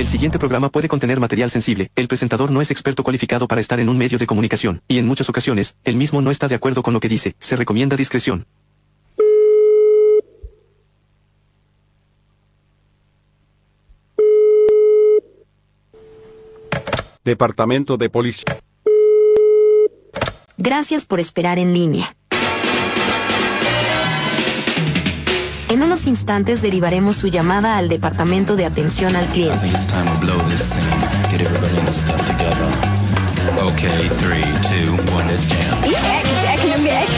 El siguiente programa puede contener material sensible. El presentador no es experto cualificado para estar en un medio de comunicación, y en muchas ocasiones, el mismo no está de acuerdo con lo que dice. Se recomienda discreción. Departamento de Policía. Gracias por esperar en línea. En unos instantes derivaremos su llamada al Departamento de Atención al Cliente. Okay, three, two, one, let's jam. Yeah, back in America.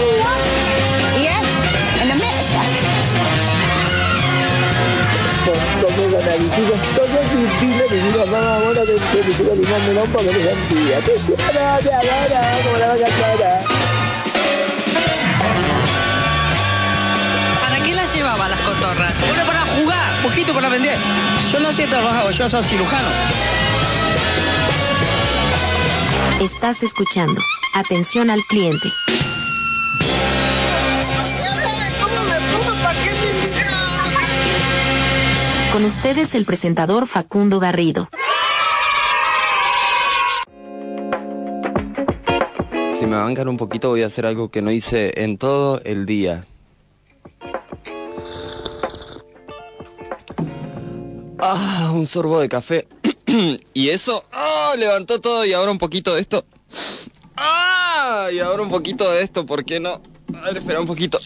Yeah, in America. Como analizamos todos mis pilas de una mamá ahora de que se va limando la para que sentía. Ahora, ahora, como la vaca clara. Llevaba las cotorras? Bueno, para jugar, poquito para vender. Yo no sé trabajar, yo soy cirujano. Estás escuchando. Atención al cliente. Ya saben cómo me pongo, ¿para qué me invitan? Con ustedes el presentador Facundo Garrido. Si me bancan un poquito voy a hacer algo que no hice en todo el día. Ah, un sorbo de café. y eso, ah, levantó todo y ahora un poquito de esto. Ah, y ahora un poquito de esto, ¿por qué no? A ver, espera un poquito.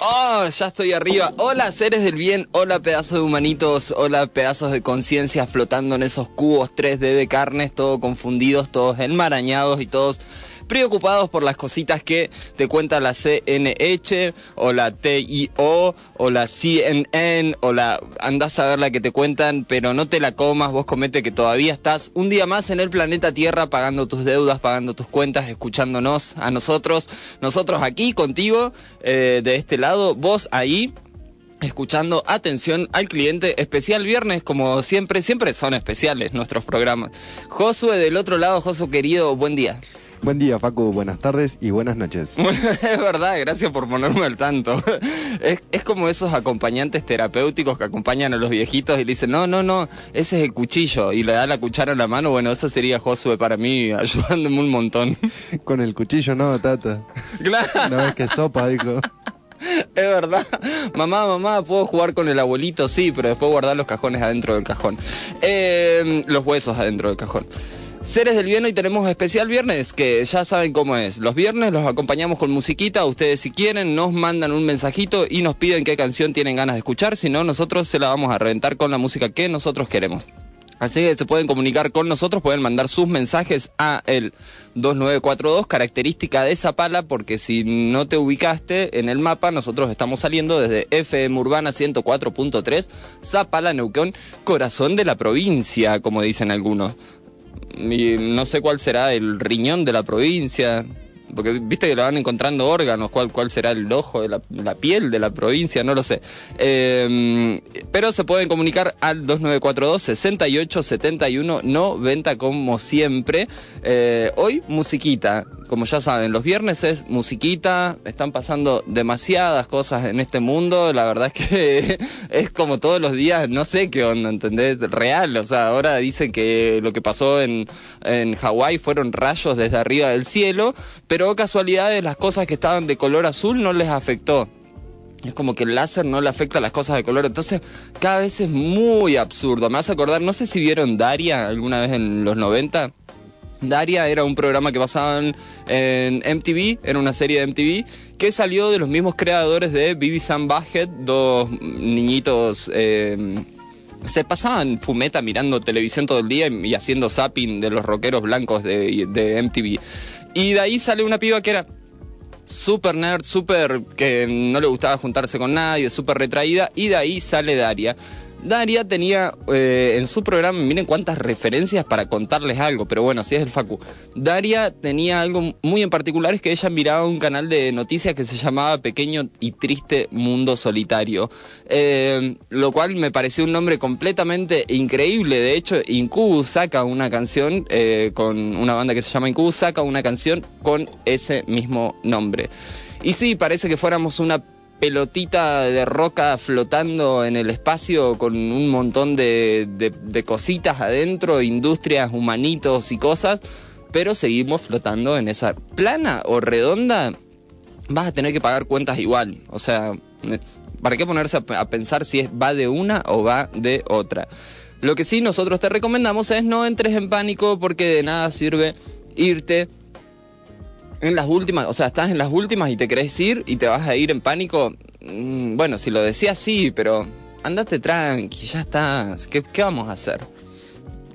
Oh, ya estoy arriba. Hola, seres del bien. Hola, pedazos de humanitos. Hola, pedazos de conciencia flotando en esos cubos 3D de carnes, todos confundidos, todos enmarañados y todos preocupados por las cositas que te cuenta la CNH o la TIO o la CNN o la andás a ver la que te cuentan, pero no te la comas, vos comete que todavía estás un día más en el planeta Tierra pagando tus deudas, pagando tus cuentas, escuchándonos a nosotros, nosotros aquí contigo, eh, de este lado, vos ahí escuchando atención al cliente especial viernes como siempre siempre son especiales nuestros programas. Josue del otro lado Josu querido buen día Buen día, Facu. Buenas tardes y buenas noches. es verdad, gracias por ponerme al tanto. Es, es, como esos acompañantes terapéuticos que acompañan a los viejitos y le dicen, no, no, no, ese es el cuchillo. Y le da la cuchara en la mano. Bueno, eso sería Josué para mí, ayudándome un montón. Con el cuchillo no, tata. Claro. No es que sopa, dijo. Es verdad. Mamá, mamá, ¿puedo jugar con el abuelito? Sí, pero después guardar los cajones adentro del cajón. Eh, los huesos adentro del cajón. Seres del Bien, hoy tenemos especial viernes, que ya saben cómo es. Los viernes los acompañamos con musiquita, ustedes si quieren nos mandan un mensajito y nos piden qué canción tienen ganas de escuchar, si no nosotros se la vamos a reventar con la música que nosotros queremos. Así que se pueden comunicar con nosotros, pueden mandar sus mensajes a el 2942, característica de Zapala, porque si no te ubicaste en el mapa, nosotros estamos saliendo desde FM Urbana 104.3, Zapala, Neuquén, corazón de la provincia, como dicen algunos y no sé cuál será el riñón de la provincia, porque viste que lo van encontrando órganos, cuál, cuál será el ojo de la, piel de la provincia, no lo sé. Eh, pero se pueden comunicar al 2942 68 71 90 como siempre. Eh, hoy musiquita, como ya saben, los viernes es musiquita, están pasando demasiadas cosas en este mundo, la verdad es que es como todos los días, no sé qué onda, ¿entendés? Real, o sea, ahora dicen que lo que pasó en, en Hawái fueron rayos desde arriba del cielo, pero casualidades las cosas que estaban de color azul no les afectó. Es como que el láser no le afecta a las cosas de color. Entonces, cada vez es muy absurdo. Me a acordar, no sé si vieron Daria alguna vez en los 90. Daria era un programa que pasaban en MTV, era una serie de MTV, que salió de los mismos creadores de Bibi Sam Basket, dos niñitos... Eh, se pasaban fumeta mirando televisión todo el día y haciendo zapping de los rockeros blancos de, de MTV. Y de ahí sale una piba que era super nerd, super que no le gustaba juntarse con nadie, súper retraída, y de ahí sale Daria. Daria tenía eh, en su programa, miren cuántas referencias para contarles algo, pero bueno, así es el Facu. Daria tenía algo muy en particular, es que ella miraba un canal de noticias que se llamaba Pequeño y Triste Mundo Solitario, eh, lo cual me pareció un nombre completamente increíble. De hecho, Incubus saca una canción eh, con una banda que se llama Incubus, saca una canción con ese mismo nombre. Y sí, parece que fuéramos una pelotita de roca flotando en el espacio con un montón de, de- cositas adentro, industrias, humanitos y cosas, pero seguimos flotando en esa plana o redonda, vas a tener que pagar cuentas igual. O sea, ne- ¿para qué ponerse a, a pensar si es, va de una o va de otra? Lo que sí nosotros te recomendamos es no entres en pánico porque de nada sirve irte en las últimas, o sea, estás en las últimas y te querés ir y te vas a ir en pánico. Mm, Bueno, si lo decías sí, pero andate tranqui, ya estás. ¿Qué, qué vamos a hacer?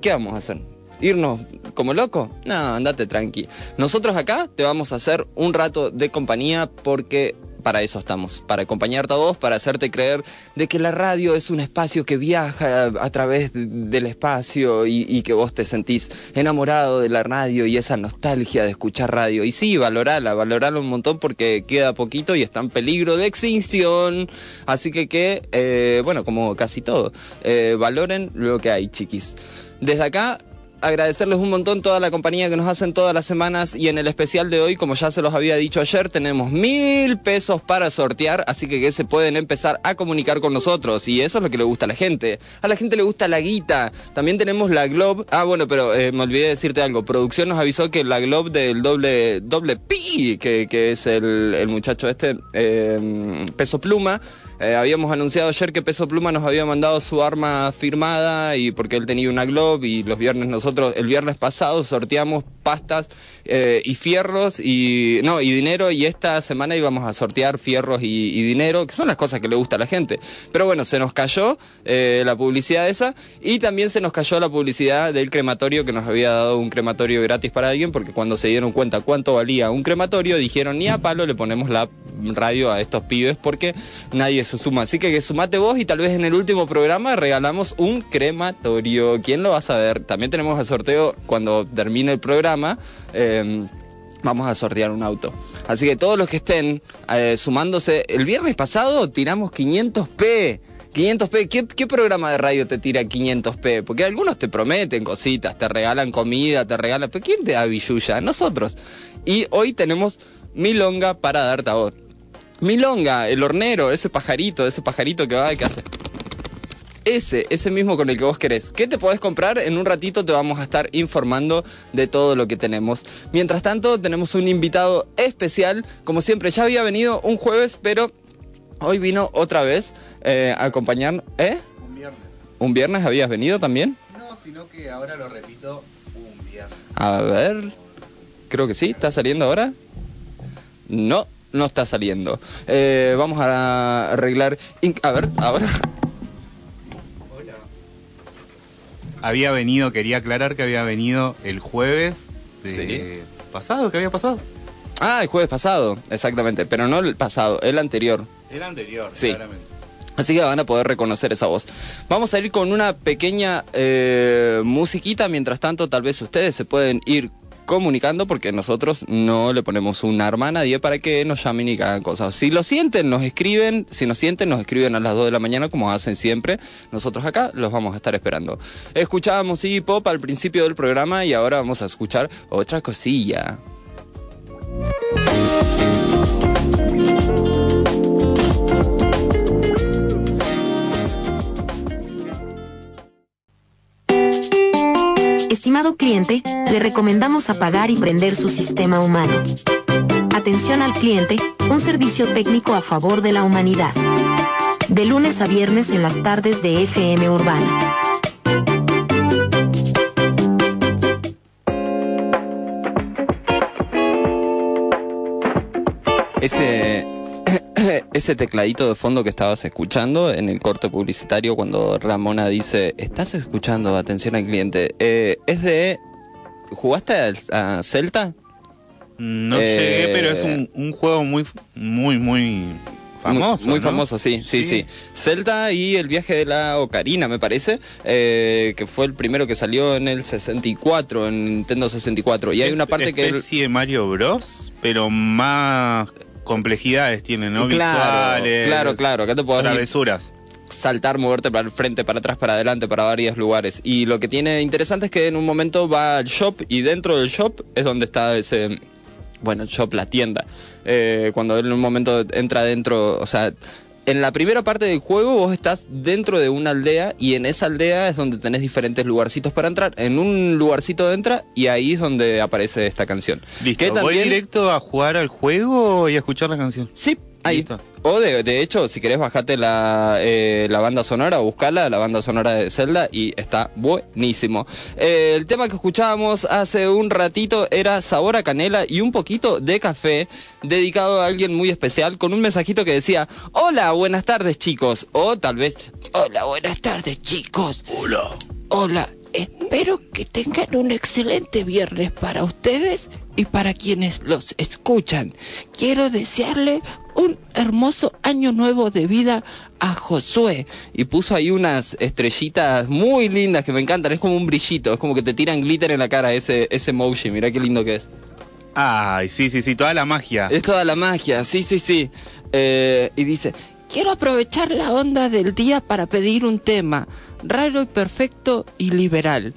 ¿Qué vamos a hacer? ¿Irnos como loco? No, andate tranqui. Nosotros acá te vamos a hacer un rato de compañía porque para eso estamos, para acompañarte a vos, para hacerte creer de que la radio es un espacio que viaja a través de- del espacio y, que vos te sentís enamorado de la radio y esa nostalgia de escuchar radio. Y sí, valorala, valorala un montón porque queda poquito y está en peligro de extinción. Así que que, eh, bueno, como casi todo, eh, valoren lo que hay, chiquis. Desde acá agradecerles un montón toda la compañía que nos hacen todas las semanas y en el especial de hoy, como ya se los había dicho ayer, tenemos mil pesos para sortear, así que, que se pueden empezar a comunicar con nosotros y eso es lo que le gusta a la gente. A la gente le gusta la guita. También tenemos la Globe. Ah, bueno, pero eh, me olvidé decirte algo. Producción nos avisó que la Globe del doble, doble pi, que, que es el, el muchacho este, eh, peso pluma, eh, habíamos anunciado ayer que Peso Pluma nos había mandado su arma firmada y porque él tenía una Globe y los viernes nosotros, el viernes pasado sorteamos pastas eh, y fierros y no y dinero y esta semana íbamos a sortear fierros y, dinero que son las cosas que le gusta a la gente. Pero bueno, se nos cayó eh, la publicidad esa y también se nos cayó la publicidad del crematorio que nos había dado un crematorio gratis para alguien porque cuando se dieron cuenta cuánto valía un crematorio dijeron ni a palo le ponemos la radio a estos pibes porque nadie se suma. Así que, que sumate vos y tal vez en el último programa regalamos un crematorio. ¿Quién lo va a saber? También tenemos el sorteo cuando termine el programa. Eh, Vamos a sortear un auto. Así que todos los que estén eh, sumándose, el viernes pasado tiramos 500p. 500p, ¿Qué, ¿qué programa de radio te tira 500p? Porque algunos te prometen cositas, te regalan comida, te regalan... ¿Pero quién te da billulla? Nosotros. Y hoy tenemos milonga para darte a vos. Milonga, el hornero, ese pajarito, ese pajarito que va, que hace... Ese, ese mismo con el que vos querés. ¿Qué te podés comprar? En un ratito te vamos a estar informando de todo lo que tenemos. Mientras tanto, tenemos un invitado especial. Como siempre, ya había venido un jueves, pero hoy vino otra vez eh, a acompañar. ¿Eh? Un viernes. ¿Un viernes habías venido también? No, sino que ahora lo repito un viernes. A ver. Creo que sí. ¿Está saliendo ahora? No, no está saliendo. Eh, vamos a arreglar. A ver, ahora. Había venido, quería aclarar que había venido el jueves de pasado, ¿qué había pasado? Ah, el jueves pasado, exactamente. Pero no el pasado, el anterior. El anterior, Sí. claramente. Así que van a poder reconocer esa voz. Vamos a ir con una pequeña eh, musiquita. Mientras tanto, tal vez ustedes se pueden ir comunicando porque nosotros no le ponemos un arma a nadie para que nos llamen y hagan cosas. Si lo sienten, nos escriben. Si nos sienten, nos escriben a las 2 de la mañana como hacen siempre. Nosotros acá los vamos a estar esperando. Escuchábamos Iggy Pop al principio del programa y ahora vamos a escuchar otra cosilla. Estimado cliente, le recomendamos apagar y prender su sistema humano. Atención al cliente, un servicio técnico a favor de la humanidad. De lunes a viernes en las tardes de FM Urbana. Ese tecladito de fondo que estabas escuchando en el corte publicitario cuando Ramona dice, estás escuchando, atención al cliente, eh, es de... ¿Jugaste a, a Celta? No Eh, llegué, pero es un, un juego muy, muy, muy famoso. Muy, muy ¿no? famoso, sí, sí, sí, Celta y el viaje de la Ocarina, me parece, eh, que fue el primero que salió en el 64, en Nintendo 64. Y hay una parte que... él- especie de Mario Bros, pero más complejidades tiene, ¿no? Claro, Visuales. claro, claro, acá te podés Travesuras. saltar, moverte para el frente, para atrás, para adelante, para varios lugares. Y lo que tiene interesante es que en un momento va al shop y dentro del shop es donde está ese bueno, shop, la tienda. Eh, cuando él en un momento entra dentro, o sea, en la primera parte del juego vos estás dentro de una aldea y en esa aldea es donde tenés diferentes lugarcitos para entrar. En un lugarcito entra y ahí es donde aparece esta canción. Listo, Que ¿voy directo a jugar al juego y a escuchar la canción? Sí, ahí. Listo. O de, de hecho, si querés bajate la, eh, la banda sonora o buscala, la banda sonora de Zelda, y está buenísimo. Eh, el tema que escuchábamos hace un ratito era Sabor a Canela y un poquito de café, dedicado a alguien muy especial, con un mensajito que decía, Hola, buenas tardes chicos. O tal vez, Hola, buenas tardes chicos. Hola. Hola, espero que tengan un excelente viernes para ustedes y para quienes los escuchan. Quiero desearle un hermoso año nuevo de vida a Josué. Y puso ahí unas estrellitas muy lindas que me encantan. Es como un brillito, es como que te tiran glitter en la cara ese, ese emoji. Mirá qué lindo que es. Ay, sí, sí, sí, toda la magia. Es toda la magia, sí, sí, sí. Eh, y dice, quiero aprovechar la onda del día para pedir un tema raro y perfecto y liberal,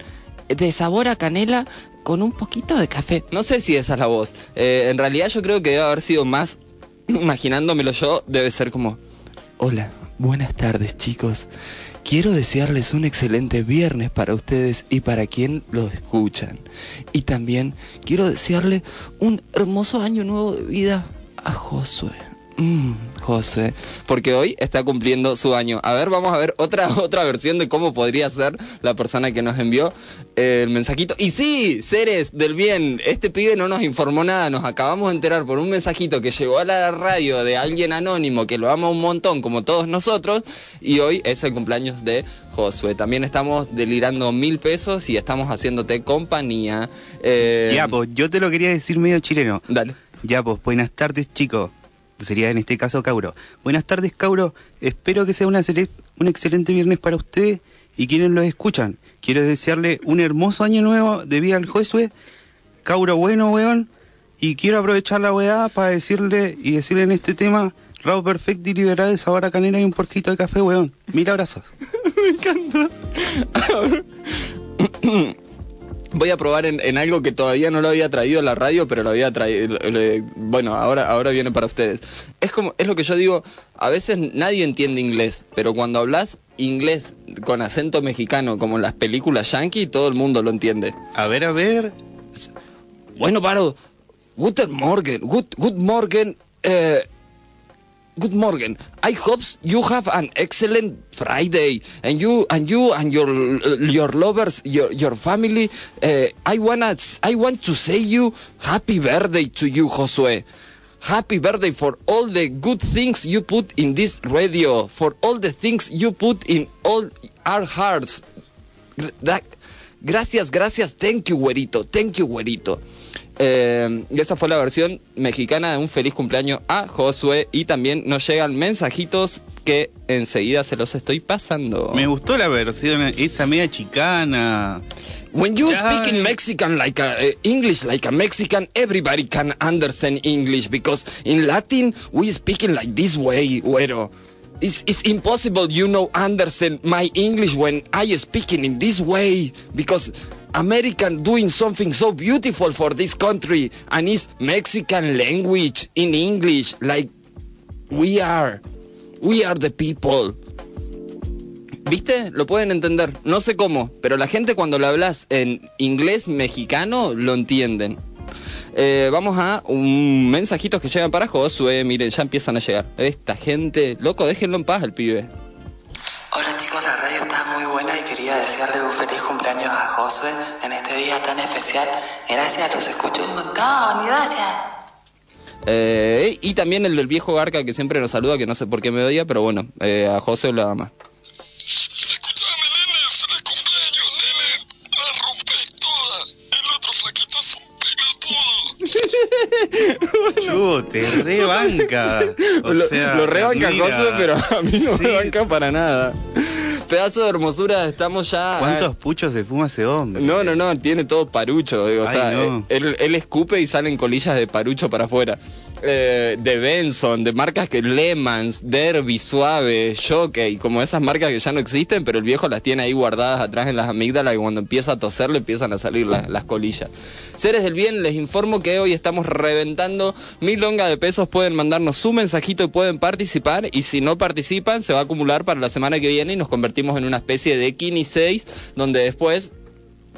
de sabor a canela con un poquito de café. No sé si esa es la voz. Eh, en realidad yo creo que debe haber sido más, imaginándomelo yo, debe ser como, hola, buenas tardes chicos. Quiero desearles un excelente viernes para ustedes y para quien los escuchan. Y también quiero desearle un hermoso año nuevo de vida a Josué. Mm, José, porque hoy está cumpliendo su año. A ver, vamos a ver otra otra versión de cómo podría ser la persona que nos envió eh, el mensajito. Y sí, seres del bien, este pibe no nos informó nada, nos acabamos de enterar por un mensajito que llegó a la radio de alguien anónimo que lo ama un montón como todos nosotros y hoy es el cumpleaños de Josué. También estamos delirando mil pesos y estamos haciéndote compañía. Eh, Ya, pues, yo te lo quería decir medio chileno. Dale. Ya, pues, buenas tardes, chicos. Sería en este caso Cauro. Buenas tardes, Cauro. Espero que sea una un excelente viernes para usted y quienes lo escuchan. Quiero desearle un hermoso año nuevo de vida al Josué. Cauro bueno, weón. Y quiero aprovechar la weá para decirle y decirle en este tema, Rabo perfecto y liberal sabor a canela y un porquito de café, weón. Mil abrazos. Voy a probar en, en algo que todavía no lo había traído a la radio, pero lo había traído. le- Bueno, ahora, ahora viene para ustedes. Es como, es lo que yo digo, a veces nadie entiende inglés, pero cuando hablas inglés con acento mexicano, como en las películas yankee, todo el mundo lo entiende. A ver, a ver. Bueno, Paro, Guten Morgen, good, good morgen, eh, good morning. I hope you have an excellent Friday, and you and you and your your lovers, your your family. Uh, I wanna I want to say you happy birthday to you, Josué. Happy birthday for all the good things you put in this radio, for all the things you put in all our hearts. Da- Gracias, gracias, thank you, güerito, thank you, güerito. Eh, y esa fue la versión mexicana de un feliz cumpleaños a Josué. Y también nos llegan mensajitos que enseguida se los estoy pasando. Me gustó la versión, esa media chicana. When you speak in Mexican like a uh, English like a Mexican, everybody can understand English because in Latin we speaking like this way, güero. It's, it's impossible you know understand my English when I speaking in this way because American doing something so beautiful for this country and it's Mexican language in English like we are. We are the people. ¿Viste? Lo pueden entender. No sé cómo, pero la gente cuando lo hablas en inglés mexicano lo entienden. Eh, vamos a un mensajitos que llegan para Josué. Miren, ya empiezan a llegar. Esta gente, loco, déjenlo en paz al pibe. Hola chicos, la radio está muy buena y quería desearle un feliz a Josué en este día tan especial. Gracias, los escucho un montón, gracias. Eh, y también el del viejo Garca que siempre nos saluda, que no sé por qué me odia, pero bueno, eh, a José lo ama. Chu, te rebanca. O lo, sea, lo rebanca. Josué, pero a mí no Sí. me banca para nada. Pedazo de hermosura, estamos ya. ¿Cuántos puchos se fuma ese hombre? No, no, no, tiene todo parucho. digo, o sea, no. eh, él, él escupe y salen colillas de parucho para afuera. Eh, de Benson, de marcas que Lemans, Derby, Suave, Jockey, como esas marcas que ya no existen, pero el viejo las tiene ahí guardadas atrás en las amígdalas y cuando empieza a toser le empiezan a salir las, las colillas. Seres del bien, les informo que hoy estamos reventando mil longas de pesos, pueden mandarnos su mensajito y pueden participar y si no participan se va a acumular para la semana que viene y nos convertimos en una especie de Kini 6 donde después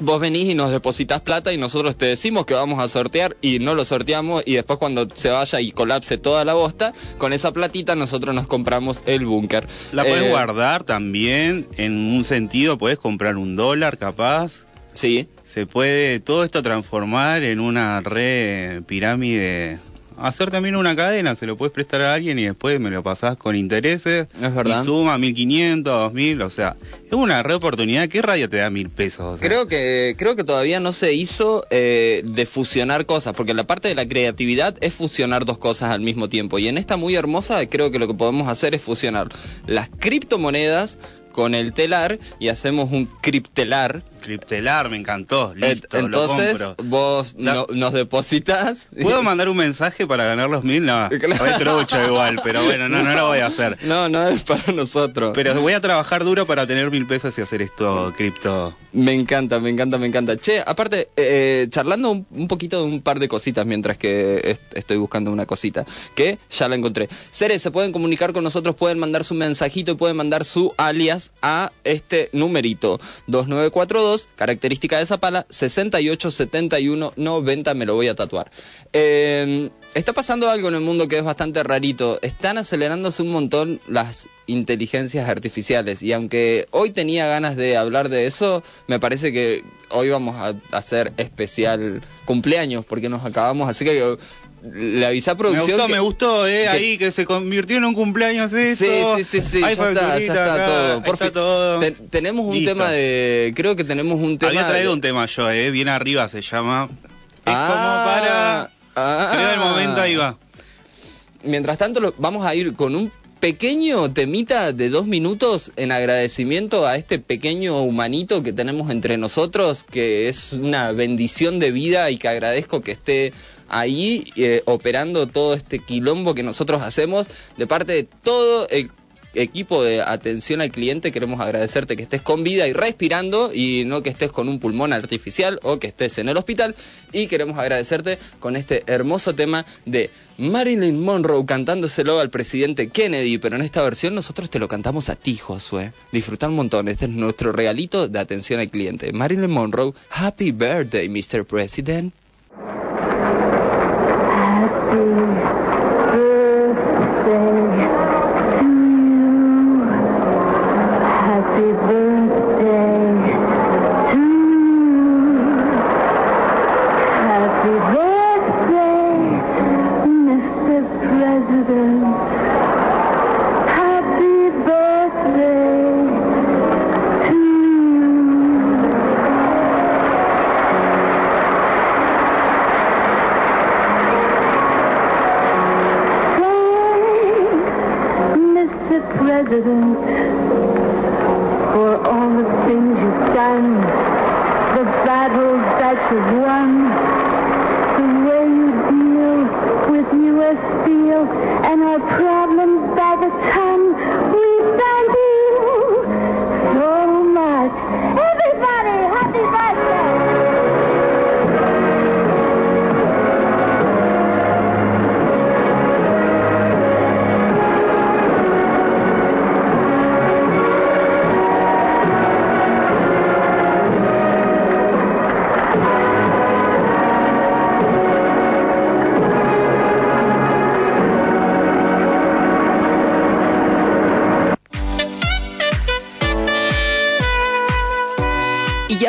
vos venís y nos depositas plata y nosotros te decimos que vamos a sortear y no lo sorteamos y después cuando se vaya y colapse toda la bosta, con esa platita nosotros nos compramos el búnker. La puedes Eh, guardar también en un sentido, puedes comprar un dólar capaz. Sí. Se puede todo esto transformar en una red pirámide. Hacer también una cadena, se lo puedes prestar a alguien y después me lo pasás con intereses. Es verdad. Y suma 1500, 2000, o sea, es una re oportunidad. ¿Qué radio te da mil pesos? O sea, Creo que, creo que todavía no se hizo eh, de fusionar cosas, porque la parte de la creatividad es fusionar dos cosas al mismo tiempo. Y en esta muy hermosa creo que lo que podemos hacer es fusionar las criptomonedas con el telar y hacemos un criptelar. Criptelar, me encantó. Listo, Entonces, lo compro. vos no- nos depositas. ¿Puedo mandar un mensaje para ganar los mil? No, re trucho igual, pero bueno, no, no lo voy a hacer. No, no es para nosotros. Pero voy a trabajar duro para tener mil pesos y hacer esto cripto. Me encanta, me encanta, me encanta. Che, aparte, eh, charlando un, un poquito de un par de cositas mientras que est- estoy buscando una cosita, que ya la encontré. Seres, se pueden comunicar con nosotros, pueden mandar su mensajito y pueden mandar su alias a este numerito. 2942, característica de Zapala, 687190, me lo voy a tatuar. Eh, está pasando algo en el mundo que es bastante rarito. Están acelerándose un montón las inteligencias artificiales. Y aunque hoy tenía ganas de hablar de eso, me parece que hoy vamos a hacer especial cumpleaños porque nos acabamos. Así que le avisé a Me producción. gustó, que- me gustó, eh, que- ahí que se convirtió en un cumpleaños esto. Sí, sí, sí, sí, ya está, ya está acá, todo. Por está todo. te- tenemos un Listo. tema de. Creo que tenemos un tema. Había traído de- un tema yo, eh, bien arriba se llama. Es Ah, como para... ah. Creo el momento, ahí va. Mientras tanto, lo- vamos a ir con un pequeño temita de dos minutos en agradecimiento a este pequeño humanito que tenemos entre nosotros, que es una bendición de vida y que agradezco que esté ahí eh, operando todo este quilombo que nosotros hacemos de parte de todo el equipo de atención al cliente queremos agradecerte que estés con vida y respirando y no que estés con un pulmón artificial o que estés en el hospital y queremos agradecerte con este hermoso tema de Marilyn Monroe cantándoselo al presidente Kennedy, pero en esta versión nosotros te lo cantamos a ti, Josué. Disfruta un montón, este es nuestro regalito de atención al cliente. Marilyn Monroe, Happy Birthday, Mr. President. Happy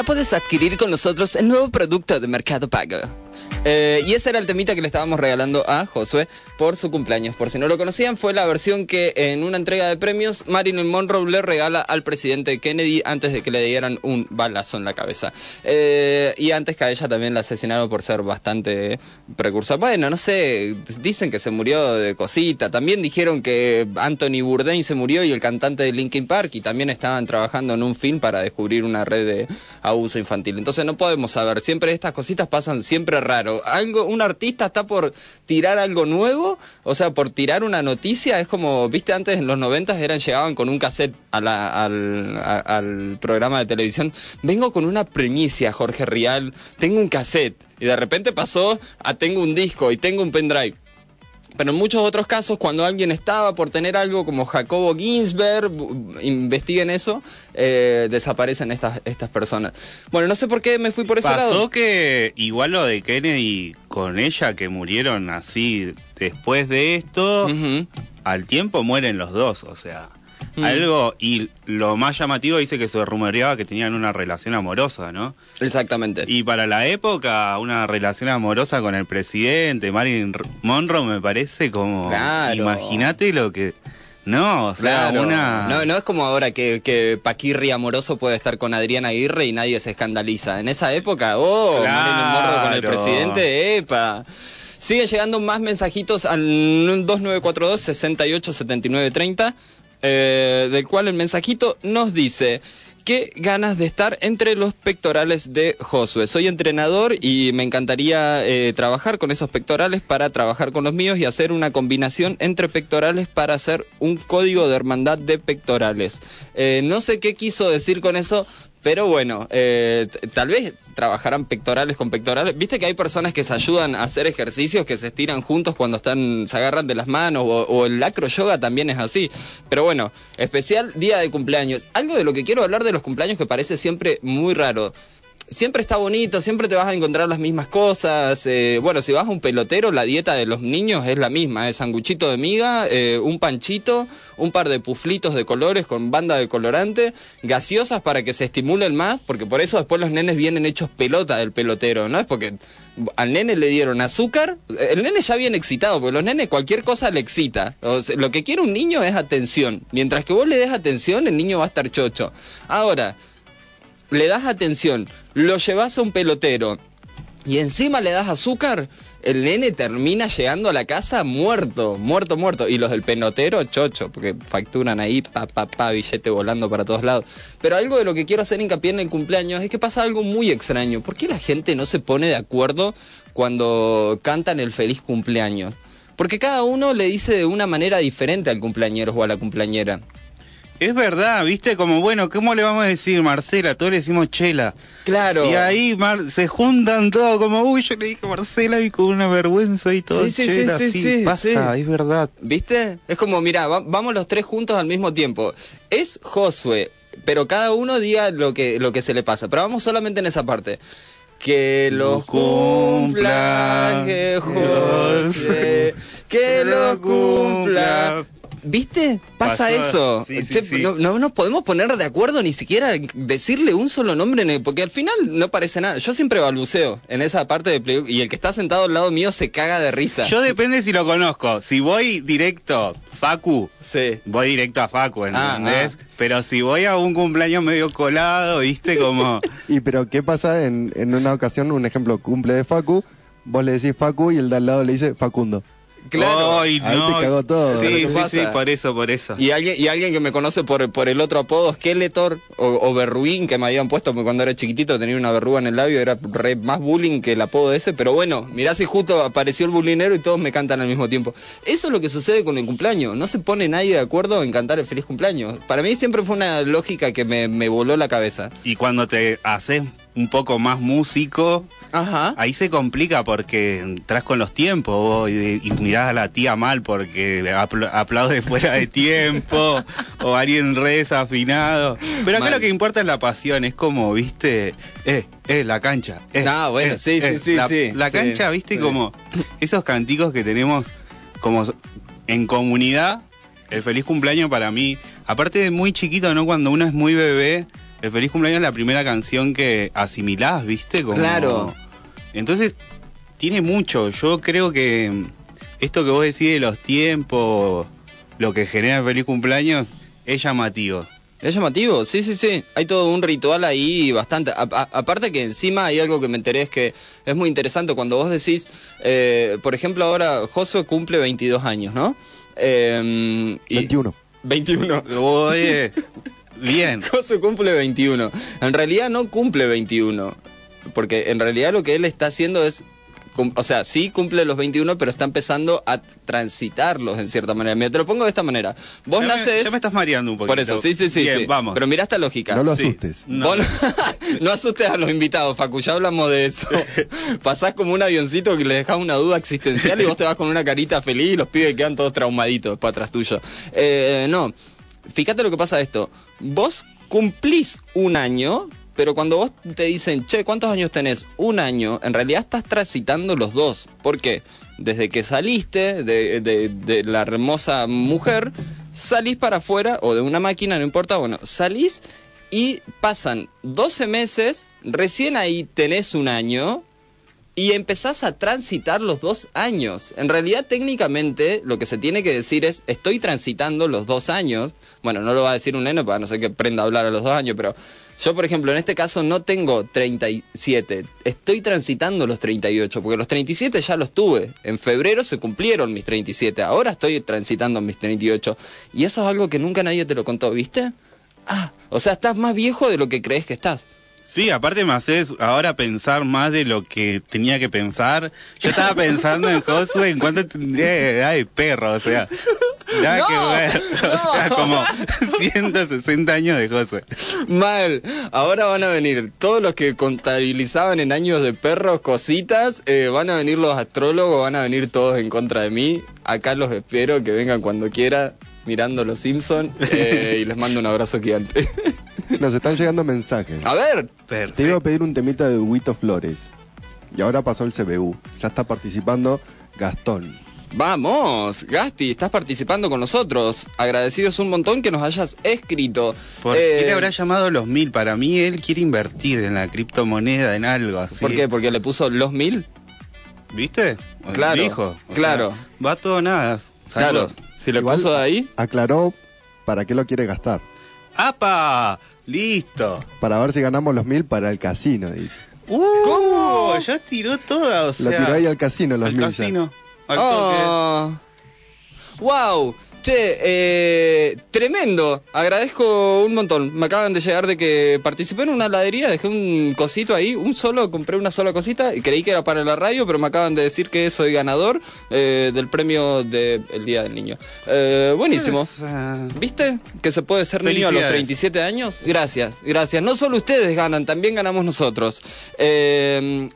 puedes adquirir con nosotros el nuevo producto de Mercado Pago. Eh, y ese era el temita que le estábamos regalando a Josué por su cumpleaños. Por si no lo conocían, fue la versión que en una entrega de premios Marilyn Monroe le regala al presidente Kennedy antes de que le dieran un balazo en la cabeza. Eh, y antes que a ella también la asesinaron por ser bastante precursor. Bueno, no sé, dicen que se murió de cosita. También dijeron que Anthony Bourdain se murió y el cantante de Linkin Park y también estaban trabajando en un film para descubrir una red de abuso infantil. Entonces no podemos saber, siempre estas cositas pasan siempre raro. Algo, un artista está por tirar algo nuevo, o sea, por tirar una noticia, es como, viste, antes en los noventas eran, llegaban con un cassette al, al programa de televisión. Vengo con una primicia, Jorge Rial, tengo un cassette. Y de repente pasó a tengo un disco y tengo un pendrive. Pero en muchos otros casos, cuando alguien estaba por tener algo como Jacobo Ginsberg, investiguen eso, eh, desaparecen estas, estas personas. Bueno, no sé por qué me fui por ese Pasó lado. que igual lo de Kennedy con ella, que murieron así después de esto, al tiempo mueren los dos, o sea, Mm. algo, y lo más llamativo dice que se rumoreaba que tenían una relación amorosa, ¿no? Exactamente. Y para la época, una relación amorosa con el presidente, Marilyn Monroe, me parece como, Claro. imagínate lo que... No, o sea, Claro. una... No, no es como ahora que, que Paquirri amoroso puede estar con Adriana Aguirre y nadie se escandaliza. En esa época, oh, Marilyn Monroe con el presidente, epa. Siguen llegando más mensajitos al 2942 68 79 30, eh, del cual el mensajito nos dice. Qué ganas de estar entre los pectorales de Josué. Soy entrenador y me encantaría eh, trabajar con esos pectorales para trabajar con los míos y hacer una combinación entre pectorales para hacer un código de hermandad de pectorales. Eh, no sé qué quiso decir con eso, pero bueno, eh, tal vez trabajarán pectorales con pectorales. Viste que hay personas que se ayudan a hacer ejercicios que se estiran juntos cuando están, se agarran de las manos, o, o el acro yoga también es así. Pero bueno, especial día de cumpleaños. Algo de lo que quiero hablar de los cumpleaños que parece siempre muy raro. Siempre está bonito, siempre te vas a encontrar las mismas cosas. eh, bueno, si vas a un pelotero, la dieta de los niños es la misma: es sanguchito de miga, eh, un panchito, un par de puflitos de colores con banda de colorante, gaseosas para que se estimulen más, porque por eso después los nenes vienen hechos pelota del pelotero, ¿no? Es porque al nene le dieron azúcar, el nene ya viene excitado, porque los nenes cualquier cosa le excita. O lo que quiere un niño es atención. Mientras que vos le des atención, el niño va a estar chocho. Ahora, le das atención, lo llevas a un pelotero y encima le das azúcar, el nene termina llegando a la casa muerto, muerto, muerto. Y los del pelotero, chocho, porque facturan ahí, pa, pa, pa, billete volando para todos lados. Pero algo de lo que quiero hacer hincapié en el cumpleaños es que pasa algo muy extraño. ¿Por qué la gente no se pone de acuerdo cuando cantan el feliz cumpleaños? Porque cada uno le dice de una manera diferente al cumpleañero o a la cumpleañera. Es verdad, viste, como bueno, ¿cómo le vamos a decir Marcela? Todos le decimos Chela. Claro. Y ahí Mar- se juntan todos como, uy, yo le dije Marcela y con una vergüenza y todo. Sí, sí, sí, Chela, sí, sí, pasa, sí. es verdad. ¿Viste? Es como, mira, va- vamos los tres juntos al mismo tiempo. Es Josué, pero cada uno diga lo que, lo que se le pasa. Pero vamos solamente en esa parte. Que los cumpla que José, que los cumpla. ¿Viste? Pasa Pasó. eso. Sí, sí, Che, sí. No, no nos podemos poner de acuerdo ni siquiera decirle un solo nombre, en el- porque al final no parece nada. Yo siempre balbuceo en esa parte de Play- y el que está sentado al lado mío se caga de risa. Yo depende si lo conozco. Si voy directo, Facu, sí. voy directo a Facu, Ah, ¿entendés? Pero si voy a un cumpleaños medio colado, viste, como... Y pero ¿qué pasa en, en una ocasión, un ejemplo, cumple de Facu, vos le decís Facu y el de al lado le dice Facundo? Claro. Ay, Ahí no. te cagó todo. Sí, ¿Qué sí, pasa? sí, por eso, por eso. Y alguien, y alguien que me conoce por, por el otro apodo, Skeletor o, o Berruín, que me habían puesto porque cuando era chiquitito tenía una verruga en el labio, era re más bullying que el apodo ese, pero bueno, mirá si justo apareció el bullinero y todos me cantan al mismo tiempo. Eso es lo que sucede con el cumpleaños, no se pone nadie de acuerdo en cantar el feliz cumpleaños. Para mí siempre fue una lógica que me, me voló la cabeza. Y cuando te haces un poco más músico, Ajá. ahí se complica porque entras con los tiempos vos, y, y mirás a la tía mal porque apl- aplaude fuera de tiempo o alguien re desafinado. Pero acá lo que importa es la pasión, es como, viste, eh, eh, la cancha. Eh, Ah, bueno, eh, sí, sí, eh. sí, La, sí, la sí, cancha, viste, sí. como esos canticos que tenemos como en comunidad. El feliz cumpleaños para mí, aparte de muy chiquito, ¿no? Cuando uno es muy bebé, el feliz cumpleaños es la primera canción que asimilás, ¿viste? Como... Claro. Entonces, tiene mucho. Yo creo que mm, esto que vos decís de los tiempos, lo que genera el feliz cumpleaños, es llamativo. Es llamativo, sí, sí, sí. Hay todo un ritual ahí bastante. A- a- aparte que encima hay algo que me enteré es que es muy interesante cuando vos decís, eh, por ejemplo, ahora Josué cumple 22 años, ¿no? Eh, y- 21. 21. Oye, bien. Josué cumple 21. En realidad no cumple 21. Porque en realidad lo que él está haciendo es o sea, sí cumple los 21, pero está empezando a transitarlos en cierta manera. Mira, te lo pongo de esta manera. Vos Ya me- naces... ya me estás mareando un poquito. Por eso, sí, sí, sí. Bien, sí. vamos. Pero mira esta lógica. No lo Sí. asustes. No, no asustes a los invitados, Facu, ya hablamos de eso. Pasás como un avioncito que le dejas una duda existencial y vos te vas con una carita feliz y los pibes quedan todos traumaditos para atrás tuyo. Eh, no, fíjate lo que pasa esto. Vos cumplís un año, pero cuando vos te dicen, che, ¿cuántos años tenés? Un año, en realidad estás transitando los dos. ¿Por qué? Desde que saliste de, de- la hermosa mujer, salís para afuera, o de una máquina, no importa, bueno, salís y pasan 12 meses, recién ahí tenés un año, y empezás a transitar los dos años. En realidad, técnicamente, lo que se tiene que decir es, estoy transitando los dos años. Bueno, no lo va a decir un neno, para no sé que prenda a hablar a los dos años, pero yo, por ejemplo, en este caso no tengo 37, estoy transitando los 38, porque los 37 ya los tuve. En febrero se cumplieron mis 37, ahora estoy transitando mis 38. Y eso es algo que nunca nadie te lo contó, ¿viste? Ah, o sea, estás más viejo de lo que crees que estás. Sí, aparte me haces ahora pensar más de lo que tenía que pensar. Yo estaba pensando en Josué en cuánto tendría de edad de perro, o sea, nada No, que ver. O sea, como 160 años de Josué. Mal. Ahora van a venir todos los que contabilizaban en años de perros cositas, eh, van a venir los astrólogos, van a venir todos en contra de mí. Acá los espero que vengan cuando quiera mirando los Simpsons y les mando un abrazo gigante. Nos están llegando mensajes. a ver. Te iba a pedir un temita de Huguito Flores. Y ahora pasó el CBU. Ya está participando Gastón. Vamos, Gasti, estás participando con nosotros. Agradecidos un montón que nos hayas escrito. ¿Por Eh, qué le habrá llamado los mil? Para mí él quiere invertir en la criptomoneda, en algo así. ¿Por qué? ¿Porque le puso los mil? ¿Viste? Claro, Dijo. Claro. sea, va todo nada. Claro, si le Igual- puso de ahí. Aclaró para qué lo quiere gastar. ¡Apa! ¡Listo! Para ver si ganamos los mil para el casino, dice. ¿Cómo? Ya tiró toda, o Lo sea. tiró ahí al casino los al mil. ya. casino. Al toque. Oh. Wow. Che, eh, tremendo. Agradezco un montón. Me acaban de llegar de que participé en una heladería, dejé un cosito ahí, un solo, compré una sola cosita y creí que era para la radio, pero me acaban de decir que soy ganador eh, del premio del Día del Niño. Eh, buenísimo. Pues, ah, ¿Viste? Que se puede ser niño a los Felicidades. 37 años. Gracias, gracias. No solo ustedes ganan, también ganamos nosotros.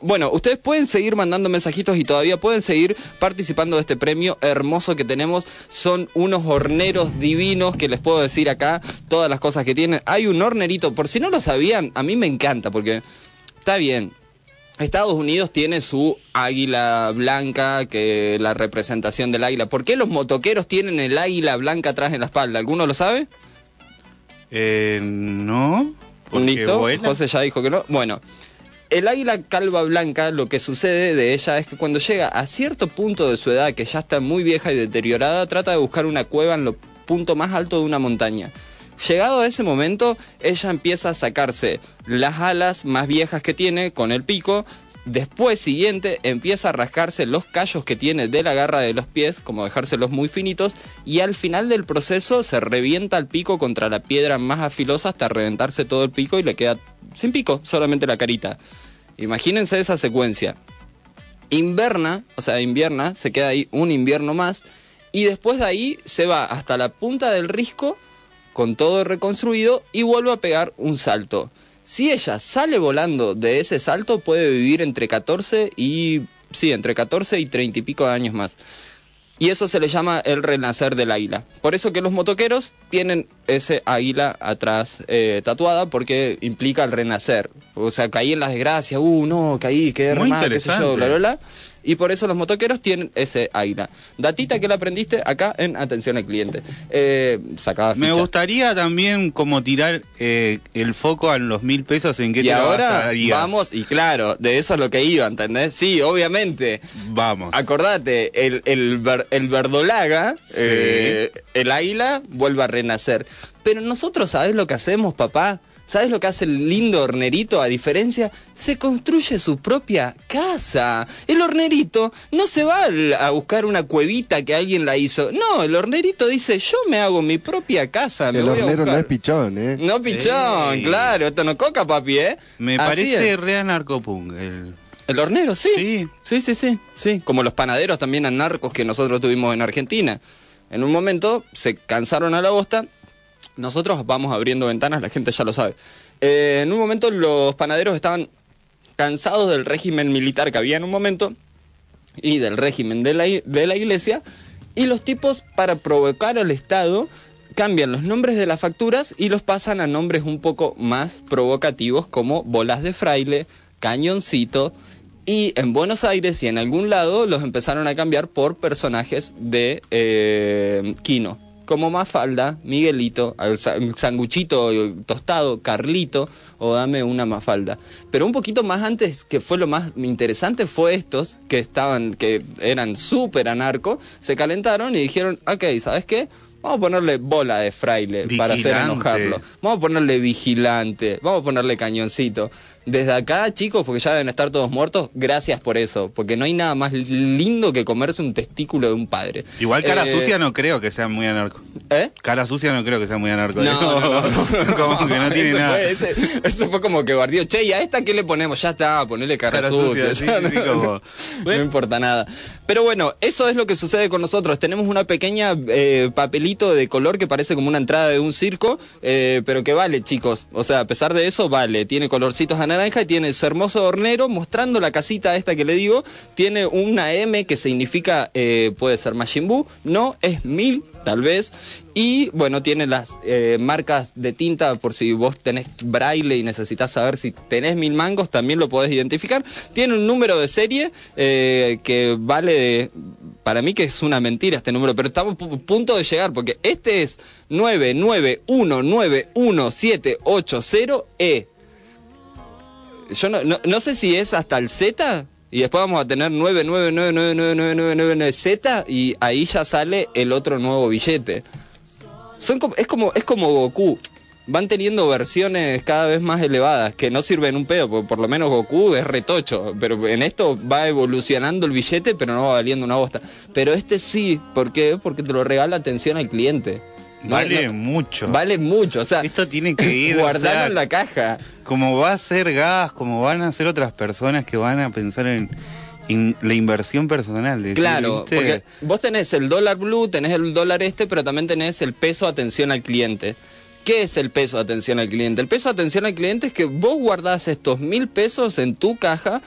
Bueno, ustedes pueden seguir mandando mensajitos y todavía pueden seguir participando de este premio hermoso que tenemos. Son unos horneros divinos que les puedo decir acá todas las cosas que tienen. Hay un hornerito, por si no lo sabían, a mí me encanta porque está bien. Estados Unidos tiene su águila blanca, que la representación del águila. ¿Por qué los motoqueros tienen el águila blanca atrás en la espalda? ¿Alguno lo sabe? eh, no. ¿Listo? vuela. José ya dijo que no. Bueno, el águila calva blanca, lo que sucede de ella es que cuando llega a cierto punto de su edad, que ya está muy vieja y deteriorada, trata de buscar una cueva en lo punto más alto de una montaña. Llegado a ese momento, ella empieza a sacarse las alas más viejas que tiene con el pico. Después, siguiente, empieza a rascarse los callos que tiene de la garra de los pies, como dejárselos muy finitos, y al final del proceso se revienta el pico contra la piedra más afilosa hasta reventarse todo el pico y le queda sin pico, solamente la carita. Imagínense esa secuencia. Inverna, o sea, invierna, se queda ahí un invierno más, y después de ahí se va hasta la punta del risco con todo reconstruido y vuelve a pegar un salto. Si ella sale volando de ese salto, puede vivir entre 14 y. Sí, entre 14 y 30 y pico de años más. Y eso se le llama el renacer del águila. Por eso que los motoqueros tienen ese águila atrás eh, tatuada, porque implica el renacer. O sea, caí en las desgracias, uh, no, caí, quedé qué sé yo, bla, bla, bla. Y por eso los motoqueros tienen ese águila. Datita que la aprendiste acá en Atención al Cliente. Eh, sacada Me gustaría también como tirar eh, el foco a los mil pesos en qué Y te ahora vamos, y claro, de eso es lo que iba, ¿entendés? Sí, obviamente. Vamos. Acordate, el, el, ver- el verdolaga, eh, el águila, vuelve a renacer. Pero nosotros, ¿sabés lo que hacemos, papá? ¿Sabes lo que hace el lindo hornerito? A diferencia, se construye su propia casa. El hornerito no se va a buscar una cuevita que alguien la hizo. No, el hornerito dice, yo me hago mi propia casa. Me El voy a hornero no buscar". es pichón, ¿eh? No, pichón, Ey. claro, esto no coca, papi, ¿eh? Me Así parece es. re narcopunk. El... El hornero, sí. Sí, sí, sí, sí, sí. Como los panaderos también anarcos que nosotros tuvimos en Argentina. En un momento se cansaron a la bosta. Nosotros vamos abriendo ventanas, la gente ya lo sabe. Eh, en un momento los panaderos estaban cansados del régimen militar que había en un momento y del régimen de la, de la iglesia. Y los tipos, para provocar al Estado, cambian los nombres de las facturas y los pasan a nombres un poco más provocativos como bolas de fraile, cañoncito. Y en Buenos Aires y en algún lado los empezaron a cambiar por personajes de eh, Kino. Como Mafalda, Miguelito, el sa- el sanguchito tostado, Carlito, o dame una Mafalda. Pero un poquito más antes, que fue lo más interesante, fue estos, que estaban, que eran súper anarco, se calentaron y dijeron, ok, ¿sabes qué? Vamos a ponerle bola de fraile para hacer Vigilante. enojarlo. Vamos a ponerle vigilante, vamos a ponerle cañoncito. Desde acá, chicos, porque ya deben estar todos muertos, gracias por eso, porque no hay nada más lindo que comerse un testículo de un padre. Igual cara Eh, sucia no creo que sea muy anarco. ¿Eh? Cara sucia no creo que sea muy anarco. No, no, no, como que no tiene nada. Fue, ese, ese fue como que bardió. Che, ¿y a esta qué le ponemos? Ya está, ponele cara, Cara sucia. sucia, sí, ya sí, sí, no, como- no importa nada. Pero bueno, eso es lo que sucede con nosotros. Tenemos una pequeña eh, papelito de color que parece como una entrada de un circo, eh, pero que vale, chicos. O sea, a pesar de eso, vale. Tiene colorcitos a naranja y tiene su hermoso hornero mostrando la casita esta que le digo. Tiene una M que significa, eh, puede ser Majin Buu. No, es mil, tal vez. Y bueno, tiene las eh, marcas de tinta por si vos tenés braille y necesitas saber si tenés mil mangos, también lo podés identificar. Tiene un número de serie eh, que vale, de- para mí que es una mentira este número, pero estamos a punto de llegar porque este es 991917780E. Yo no, no, no sé si es hasta el Z y después vamos a tener 999999999Z y ahí ya sale el otro nuevo billete. Son como- es como es como Goku. Van teniendo versiones cada vez más elevadas que no sirven un pedo, porque por lo menos Goku es retocho, pero en esto va evolucionando el billete, pero no va valiendo una bosta. Pero este sí, ¿por qué? Porque te lo regala atención al cliente. Vale no- mucho. Vale mucho, o sea, Esto tiene que ir. o guardalo sea, en la caja. Como va a ser gas, como van a ser otras personas que van a pensar en, en la inversión personal. decir, Claro, porque vos tenés el dólar blue, tenés el dólar este, pero también tenés el peso atención al cliente. ¿Qué es el peso atención al cliente? El peso atención al cliente es que vos guardás estos mil pesos en tu caja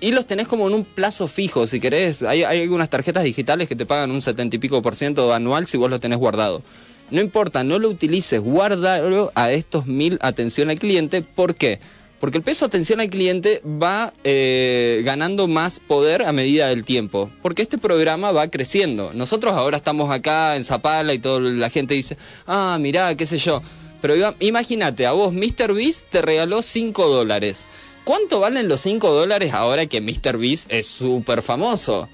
y los tenés como en un plazo fijo, si querés. Hay, hay algunas tarjetas digitales que te pagan un setenta y pico por ciento anual si vos lo tenés guardado. No importa, no lo utilices, guárdalo a estos mil atención al cliente. ¿Por qué? Porque el peso atención al cliente va eh, ganando más poder a medida del tiempo. Porque este programa va creciendo. Nosotros ahora estamos acá en Zapala y toda la gente dice, ah, mirá, qué sé yo. Pero imagínate, a vos Mr. Beast te regaló 5 dólares. ¿Cuánto valen los 5 dólares ahora que Mr. Beast es súper famoso?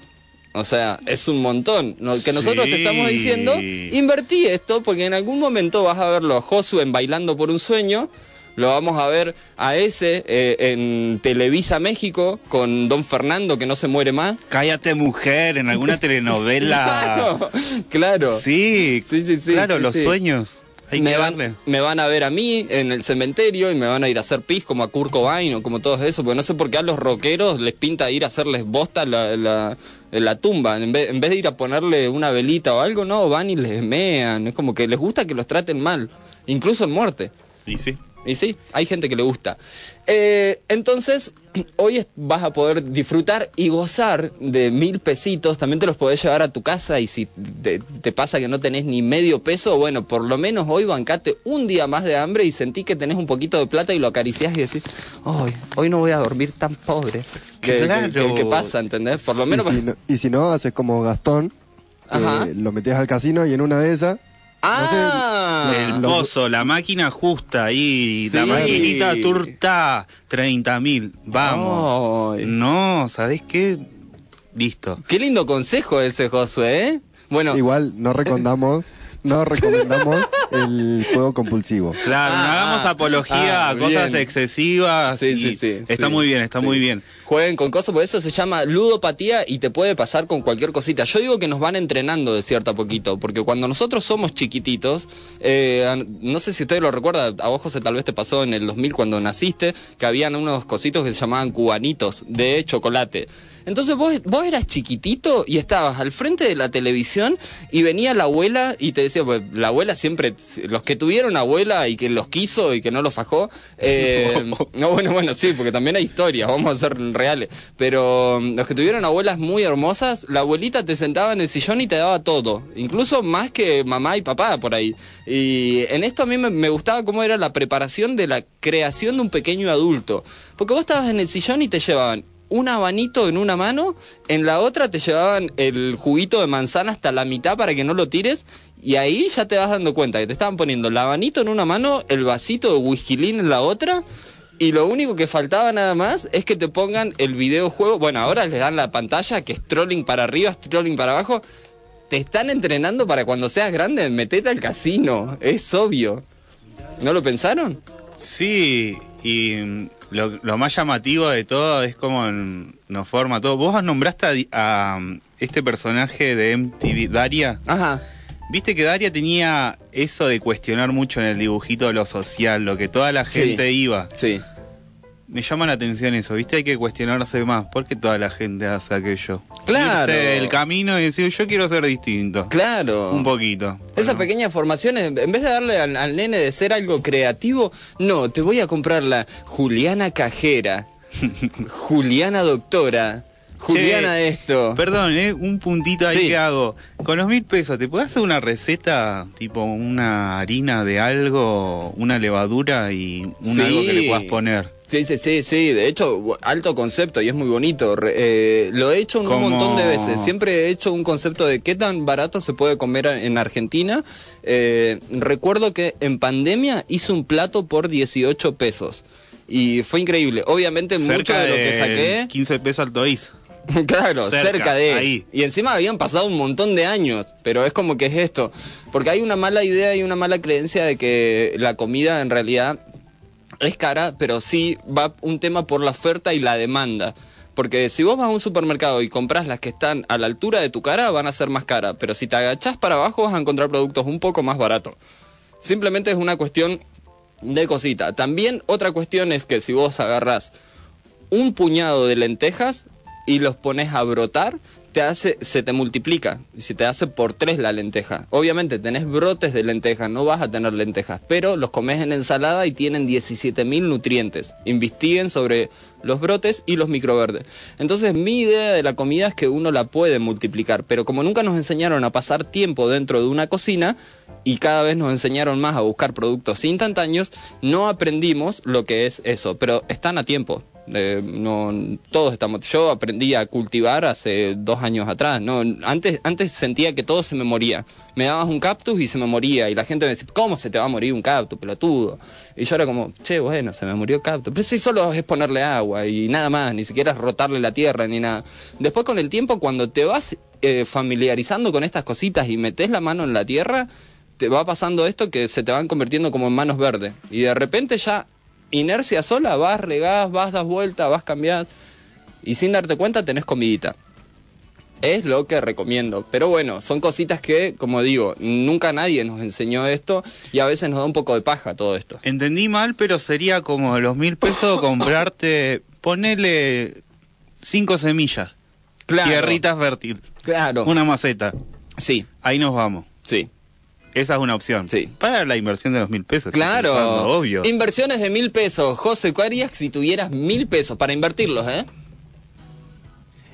O sea, es un montón. Que nosotros te estamos diciendo, invertí esto porque en algún momento vas a verlo a Josué en Bailando por un Sueño, lo vamos a ver a ese eh, en Televisa México con Don Fernando que no se muere más. Cállate mujer, en alguna telenovela. claro, claro. Sí, sí, sí, sí, claro, sí, los sueños. Hay me, van, me van a ver a mí en el cementerio y me van a ir a hacer pis como a Kurt Cobain o como todos eso, porque no sé por qué a los rockeros les pinta ir a hacerles bosta la, la, en la tumba. En vez, en vez de ir a ponerle una velita o algo, no, van y les mean. Es como que les gusta que los traten mal, incluso en muerte. Y sí. Y sí, hay gente que le gusta. Eh, entonces, hoy vas a poder disfrutar y gozar de mil pesitos. También te los podés llevar a tu casa y si te, te pasa que no tenés ni medio peso, bueno, por lo menos hoy bancate un día más de hambre y sentí que tenés un poquito de plata y lo acariciás y decís, hoy, hoy no voy a dormir tan pobre. ¿Qué, Claro. pasa, entendés? Por lo menos... Y si no, y si no, haces como Gastón, Ajá. lo metes al casino y en una de esas. Ah, El pozo, la máquina justa ahí, la maquinita turta, 30 mil, vamos. No, ¿sabés qué? Listo. Qué lindo consejo ese, Josué, ¿eh? Bueno, Igual no recomendamos, no recomendamos el juego compulsivo. Claro, no Ah, hagamos apología ah, a cosas bien. excesivas. Sí, sí, sí, Está sí, muy bien, está sí. muy bien. Jueguen con cosas, porque eso se llama ludopatía y te puede pasar con cualquier cosita. Yo digo que nos van entrenando de cierto a poquito, porque cuando nosotros somos chiquititos, eh, no sé si ustedes lo recuerdan, a vos José tal vez te pasó en el 2000 cuando naciste, que habían unos cositos que se llamaban cubanitos de chocolate. Entonces vos, vos eras chiquitito y estabas al frente de la televisión y venía la abuela y te decía, pues la abuela siempre, los que tuvieron abuela y que los quiso y que no los fajó, eh, no, bueno, bueno, sí, porque también hay historias, vamos a ser reales, pero mm, los que tuvieron abuelas muy hermosas, la abuelita te sentaba en el sillón y te daba todo, incluso más que mamá y papá por ahí. Y en esto a mí me, me gustaba cómo era la preparación de la creación de un pequeño adulto, porque vos estabas en el sillón y te llevaban un abanito en una mano, en la otra te llevaban el juguito de manzana hasta la mitad para que no lo tires, y ahí ya te vas dando cuenta que te estaban poniendo el abanito en una mano, el vasito de whisky en la otra, y lo único que faltaba nada más es que te pongan el videojuego, bueno, ahora les dan la pantalla que es trolling para arriba, es trolling para abajo, te están entrenando para cuando seas grande, metete al casino, es obvio. ¿No lo pensaron? Sí, y lo, lo más llamativo de todo es cómo nos forma todo. Vos nombraste a, este personaje de MTV, Daria. Ajá. Viste que Daria tenía eso de cuestionar mucho en el dibujito lo social, lo que toda la Sí. gente iba. Sí. Me llama la atención eso, viste, hay que cuestionarse más. ¿Por qué toda la gente hace aquello? Claro. Irse el camino y decir, yo quiero ser distinto. Claro. Un poquito. Esas pequeñas formaciones, en vez de darle al, al nene de ser algo creativo, no, te voy a comprar la Juliana Cajera, Juliana Doctora, Juliana Che, esto. Perdón, ¿eh? un puntito ahí Sí. que hago. Con los mil pesos, ¿te puedes hacer una receta, tipo una harina de algo, una levadura y un Sí. algo que le puedas poner? Sí, sí, sí, sí, de hecho, alto concepto y es muy bonito. Eh, lo he hecho un montón de veces. Siempre he hecho un concepto de qué tan barato se puede comer en Argentina. Eh, recuerdo que en pandemia hice un plato por 18 pesos. Y fue increíble. Obviamente mucho de lo que saqué... 15 pesos al toiz. Claro, Cerca, cerca, de. ahí. Y encima habían pasado un montón de años, pero es como que es esto. Porque hay una mala idea y una mala creencia de que la comida en realidad es cara, pero sí va un tema por la oferta y la demanda. Porque si vos vas a un supermercado y compras las que están a la altura de tu cara, van a ser más caras. Pero si te agachás para abajo, vas a encontrar productos un poco más baratos. Simplemente es una cuestión de cosita. También otra cuestión es que si vos agarrás un puñado de lentejas y los pones a brotar, se te multiplica. Se te hace por tres la lenteja. Obviamente tenés brotes de lentejas, no vas a tener lentejas, pero los comes en ensalada y tienen 17.000 nutrientes. Investiguen sobre los brotes y los microverdes. Entonces mi idea de la comida es que uno la puede multiplicar, pero como nunca nos enseñaron a pasar tiempo dentro de una cocina, y cada vez nos enseñaron más a buscar productos instantáneos, no aprendimos lo que es eso, pero están a tiempo. Eh, no, todos estamos. Yo aprendí a cultivar hace dos años atrás. No, antes, antes sentía que todo se me moría. Me dabas un cactus y se me moría. Y la gente me decía, ¿cómo se te va a morir un cactus, pelotudo? Y yo era como, che, bueno, se me murió el cactus. Pero si solo es ponerle agua y nada más, ni siquiera es rotarle la tierra ni nada. Después con el tiempo, cuando te vas eh, familiarizando con estas cositas y metes la mano en la tierra, te va pasando esto que se te van convirtiendo como en manos verdes. Y de repente ya, inercia sola, vas, regás, vas, das vuelta, vas, cambiás. Y sin darte cuenta tenés comidita. Es lo que recomiendo. Pero bueno, son cositas que, como digo, nunca nadie nos enseñó esto y a veces nos da un poco de paja todo esto. Entendí mal, pero sería como los mil pesos comprarte, ponele cinco semillas. Claro. Tierritas fértil. Claro. Una maceta. Sí. Ahí nos vamos. Sí. Esa es una opción. Sí. Para la inversión de los mil pesos. Claro. pensando, obvio. Inversiones de mil pesos. José, ¿qué harías si tuvieras mil pesos para invertirlos, eh?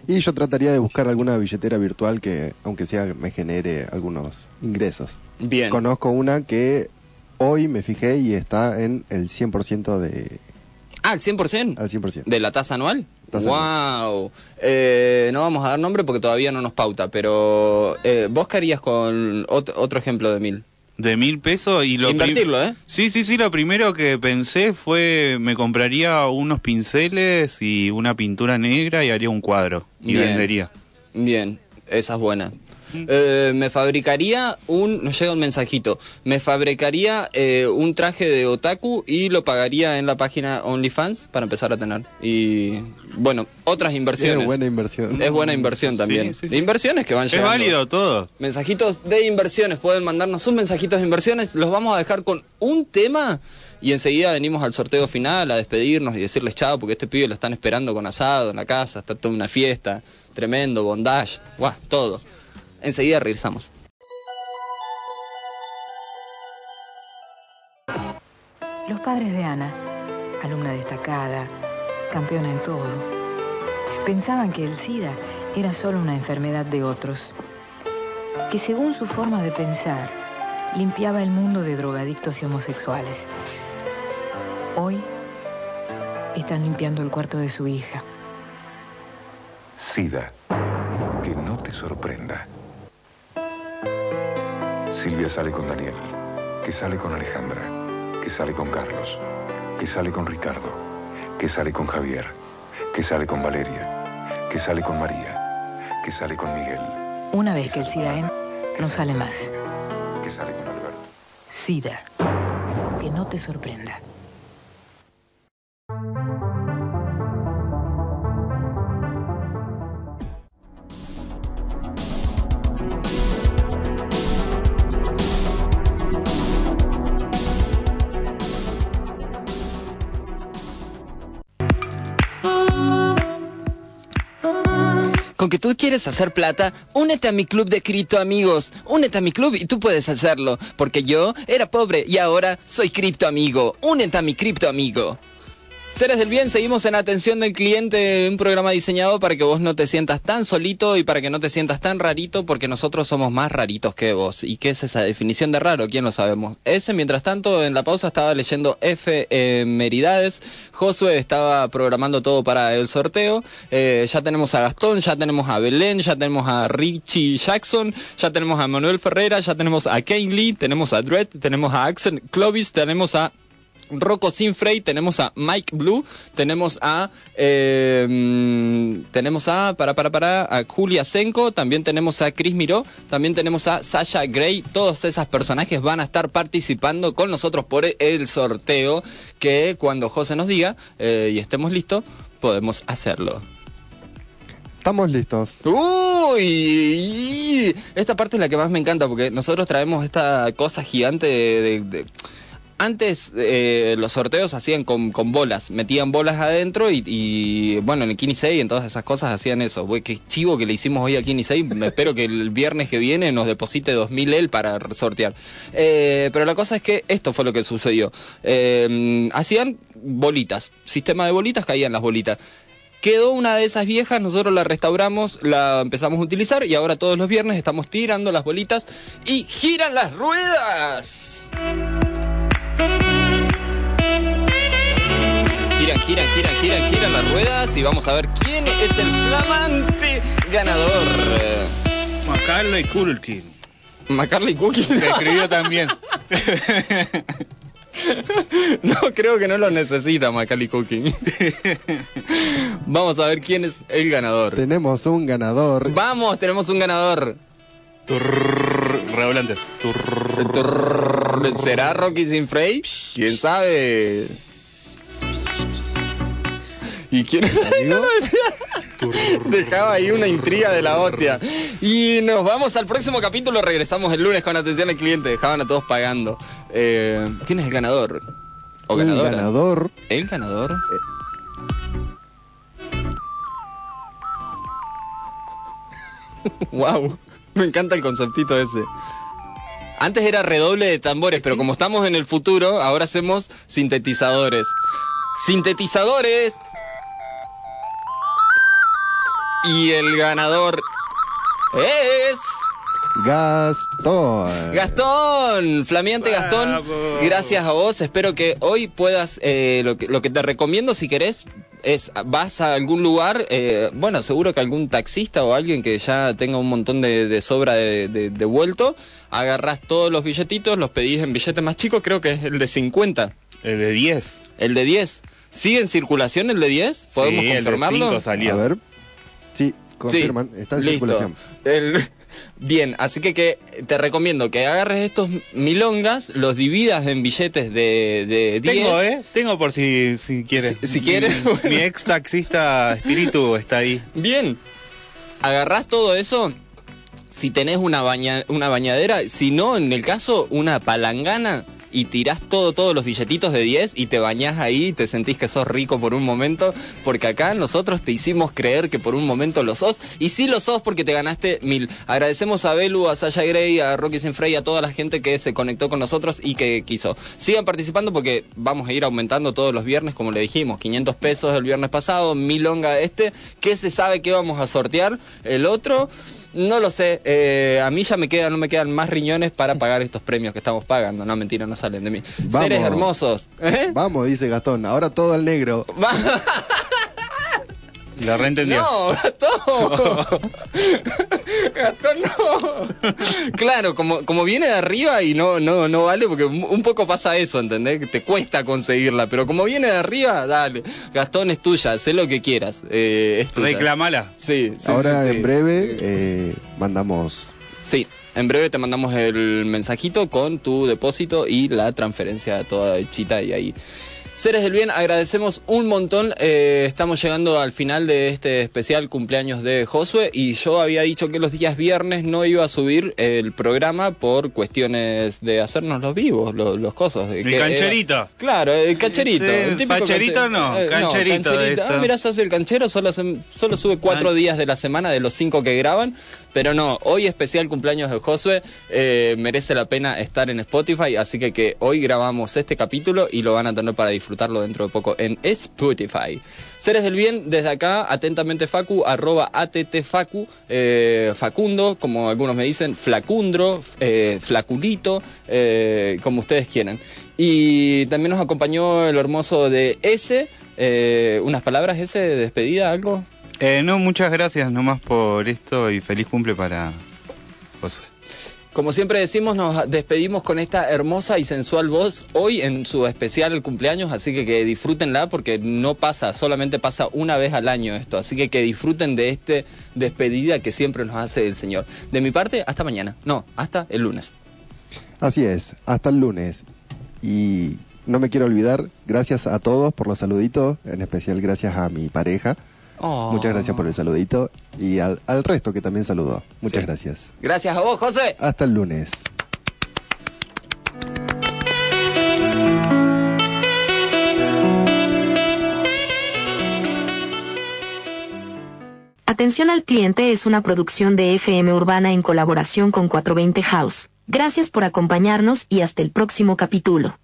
Y yo trataría de buscar alguna billetera virtual que, aunque sea, me genere algunos ingresos. Bien. Conozco una que hoy me fijé y está en el 100% de... Ah, al 100%. Al 100%. ¿De la tasa anual? Wow. Eh, no vamos a dar nombre porque todavía no nos pauta, pero eh, vos qué harías con ot- otro ejemplo de mil. De mil pesos y lo Invertirlo, ¿eh? Sí, sí, sí, lo primero que pensé fue me compraría unos pinceles y una pintura negra y haría un cuadro y Bien. vendería. Bien, esa es buena. Eh, me fabricaría un, nos llega un mensajito, me fabricaría eh, un traje de otaku y lo pagaría en la página OnlyFans para empezar a tener. Y bueno, otras inversiones. Es buena inversión. Es buena inversión también. Sí, sí, sí. Inversiones que van Es llegando. válido todo. Mensajitos de inversiones, pueden mandarnos sus mensajitos de inversiones, los vamos a dejar con un tema y enseguida venimos al sorteo final a despedirnos y decirles chao porque este pibe lo están esperando con asado en la casa, está toda una fiesta, tremendo, bondage, guau, todo. Enseguida regresamos. Los padres de Ana, alumna destacada, campeona en todo, pensaban que el SIDA era solo una enfermedad de otros, que según su forma de pensar, limpiaba el mundo de drogadictos y homosexuales. Hoy están limpiando el cuarto de su hija. SIDA. Que no te sorprenda. Silvia sale con Daniel, que sale con Alejandra, que sale con Carlos, que sale con Ricardo, que sale con Javier, que sale con Valeria, que sale con María, que sale con Miguel, Una vez que el SIDA entra, no sale más. que sale con Alberto. SIDA. Que no te sorprenda. Tú quieres hacer plata, únete a mi club de cripto amigos. Únete a mi club y tú puedes hacerlo. Porque yo era pobre y ahora soy cripto amigo. Únete a mi cripto amigo. Seres del bien, seguimos en atención del cliente, un programa diseñado para que vos no te sientas tan solito y para que no te sientas tan rarito, porque nosotros somos más raritos que vos. ¿Y qué es esa definición de raro? ¿Quién lo sabemos? Ese, mientras tanto, en la pausa estaba leyendo efemeridades. Josué estaba programando todo para el sorteo. Eh, ya tenemos a Gastón, ya tenemos a Belén, ya tenemos a Richie Jackson, ya tenemos a Manuel Ferreira, ya tenemos a Kane Lee, tenemos a Dredd, tenemos a Axel Clovis, tenemos a Rocco Sinfrey, tenemos a Mike Blue, tenemos a eh, tenemos a para para para a Julia Senko, también tenemos a Chris Miró, también tenemos a Sasha Gray, todos esos personajes van a estar participando con nosotros por el sorteo que cuando José nos diga eh, y estemos listos podemos hacerlo. Estamos listos. Uy, esta parte es la que más me encanta porque nosotros traemos esta cosa gigante de... de- de- Antes eh, los sorteos hacían con, con bolas, metían bolas adentro y, bueno, en el Kini 6 y en todas esas cosas hacían eso. Güey, qué chivo que le hicimos hoy al Kini 6. Me espero que el viernes que viene nos deposite 2000 él para sortear. Eh, pero la cosa es que esto fue lo que sucedió. Eh, hacían bolitas, sistema de bolitas, caían las bolitas. Quedó una de esas viejas, nosotros la restauramos, la empezamos a utilizar y ahora todos los viernes estamos tirando las bolitas y giran las ruedas. Giran, giran, giran, giran, giran las ruedas y vamos a ver quién es el flamante ganador. Macaulay Culkin. Macaulay Culkin. Se escribió también. No, creo que no lo necesita Macaulay Culkin. Vamos a ver quién es el ganador. Tenemos un ganador. Vamos, tenemos un ganador. Revolantes. ¿Será Rocky Sinfrey? ¿Quién sabe? ¿Y quién no lo decía? Dejaba ahí una intriga de la hostia. Y nos vamos al próximo capítulo. Regresamos el lunes con atención al cliente. Dejaban a todos pagando. Eh, ¿Quién es el ganador? ¿O El ganadora? ganador. ¿El ganador? wow, me encanta el conceptito ese. Antes era redoble de tambores, pero como estamos en el futuro, ahora hacemos sintetizadores. Sintetizadores. Y el ganador es... Gastón. Gastón, flameante Gastón, gracias a vos. Espero que hoy puedas, eh, lo, que, lo que te recomiendo si querés es, vas a algún lugar, eh, bueno, seguro que algún taxista o alguien que ya tenga un montón de, de sobra de, de- de vuelto, agarrás todos los billetitos, los pedís en billete más chico, creo que es el de 50. El de 10. El de 10. ¿Sigue en circulación el de 10? ¿Podemos Sí, el de confirmarlo? 5 salió. A ver. Sí, confirman. Sí, está en listo. circulación. El, Bien, así que, que te recomiendo que agarres estos milongas, los dividas en billetes de, de 10. Tengo, ¿eh? Tengo por si, si quieres. Si- si quieres, Mi, bueno. mi ex taxista espíritu está ahí. Bien, agarrás todo eso. Si tenés una, baña- una bañadera, si no, en el caso, una palangana y tirás todo, todos los billetitos de 10 y te bañás ahí y te sentís que sos rico por un momento, porque acá nosotros te hicimos creer que por un momento lo sos, y sí lo sos porque te ganaste mil. Agradecemos a Belu, a Sasha Gray, a Rocky Sinfrey, a toda la gente que se conectó con nosotros y que quiso. Sigan participando porque vamos a ir aumentando todos los viernes, como le dijimos, 500 pesos el viernes pasado, milonga este, que se sabe que vamos a sortear, el otro... No lo sé, eh, a mí ya me quedan, no me quedan más riñones para pagar estos premios que estamos pagando. No, mentira, no salen de mí. Vamos. Seres hermosos. ¿Eh? Vamos, dice Gastón. Ahora todo al negro. Lo reentendió. No, Gastón. Gastón no. Claro, como, como viene de arriba y no, no, no vale, porque un un poco pasa eso, ¿entendés? Que te cuesta conseguirla, pero como viene de arriba, dale. Gastón es tuya, sé lo que quieras. eh, es tuya. Reclamala. Sí, sí, Ahora sí, sí. en breve eh, mandamos. Sí, en breve te mandamos el mensajito con tu depósito y la transferencia toda hechita y ahí. Seres del bien, agradecemos un montón. eh, estamos llegando al final de este especial cumpleaños de Josué y yo había dicho que los días viernes no iba a subir el programa por cuestiones de hacernos los vivos, los, los cosas. El que era- cancherito. claro, el cancherito. Sí, el típico facherito canche- no, eh, cancherito cancherito. Ah, mirá, se hace el canchero, solo, solo sube cuatro Ah. días de la semana de los cinco que graban. Pero no, hoy especial cumpleaños de Josué, eh, merece la pena estar en Spotify, así que, que hoy grabamos este capítulo y lo van a tener para disfrutarlo dentro de poco en Spotify. Seres del bien, desde acá, atentamente Facu, arroba attfacu, eh, Facundo, como algunos me dicen, Flacundro, eh, Flaculito, eh, como ustedes quieran. Y también nos acompañó el hermoso de S, eh, unas palabras S de despedida, algo. No, muchas gracias nomás por esto y feliz cumple para Josué. Como siempre decimos, nos despedimos con esta hermosa y sensual voz hoy en su especial cumpleaños, así que que disfrútenla porque no pasa, solamente pasa una vez al año esto, así que que disfruten de este despedida que siempre nos hace el Señor. De mi parte, hasta mañana, no, hasta el lunes. Así es, hasta el lunes. Y no me quiero olvidar, gracias a todos por los saluditos, en especial gracias a mi pareja. Oh. Muchas gracias por el saludito y al, al resto que también saludó. Muchas Sí. gracias. Gracias a vos, José. Hasta el lunes. Atención al cliente es una producción de FM Urbana en colaboración con 420 House. Gracias por acompañarnos y hasta el próximo capítulo.